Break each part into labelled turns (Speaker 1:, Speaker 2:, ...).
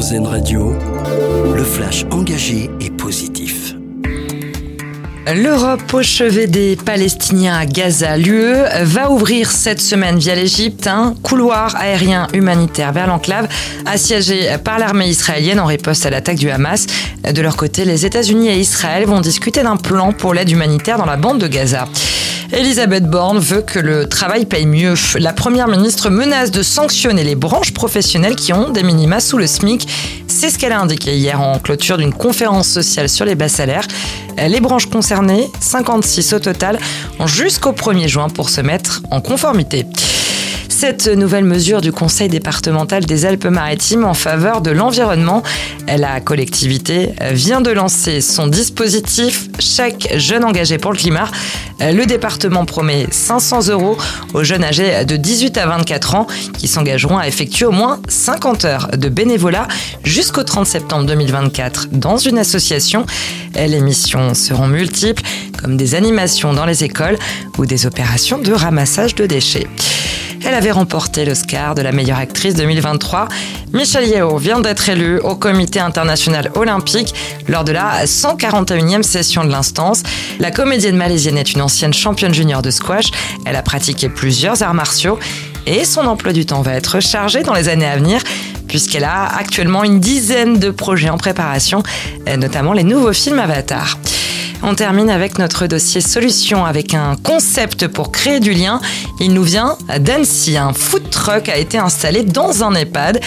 Speaker 1: Radio, le flash engagé et positif.
Speaker 2: L'Europe au chevet des Palestiniens à Gaza. L'UE va ouvrir cette semaine via l'Égypte un couloir aérien humanitaire vers l'enclave assiégé par l'armée israélienne en riposte à l'attaque du Hamas. De leur côté, les États-Unis et Israël vont discuter d'un plan pour l'aide humanitaire dans la bande de Gaza. Elisabeth Borne veut que le travail paye mieux. La première ministre menace de sanctionner les branches professionnelles qui ont des minima sous le SMIC. C'est ce qu'elle a indiqué hier en clôture d'une conférence sociale sur les bas salaires. Les branches concernées, 56 au total, ont jusqu'au 1er juin pour se mettre en conformité. Cette nouvelle mesure du Conseil départemental des Alpes-Maritimes en faveur de l'environnement, la collectivité vient de lancer son dispositif Chaque jeune engagé pour le climat. Le département promet 500 euros aux jeunes âgés de 18 à 24 ans qui s'engageront à effectuer au moins 50 heures de bénévolat jusqu'au 30 septembre 2024 dans une association. Les missions seront multiples, comme des animations dans les écoles ou des opérations de ramassage de déchets. Elle avait remporté l'Oscar de la meilleure actrice 2023. Michelle Yeoh vient d'être élue au Comité international olympique lors de la 141e session de l'instance. La comédienne malaisienne est une ancienne championne junior de squash. Elle a pratiqué plusieurs arts martiaux et son emploi du temps va être chargé dans les années à venir puisqu'elle a actuellement une dizaine de projets en préparation, notamment les nouveaux films Avatar. On termine avec notre dossier solution avec un concept pour créer du lien. Il nous vient d'Annecy. Un food truck a été installé dans un EHPAD.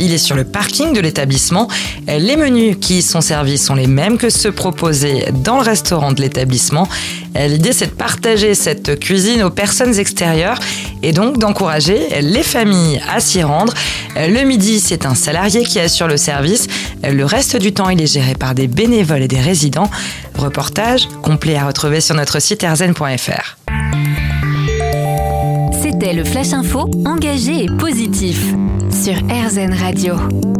Speaker 2: Il est sur le parking de l'établissement. Les menus qui y sont servis sont les mêmes que ceux proposés dans le restaurant de l'établissement. L'idée, c'est de partager cette cuisine aux personnes extérieures et donc d'encourager les familles à s'y rendre. Le midi, c'est un salarié qui assure le service. Le reste du temps, il est géré par des bénévoles et des résidents. Reportage complet à retrouver sur notre site erzen.fr.
Speaker 3: C'était le Flash Info engagé et positif sur RZN Radio.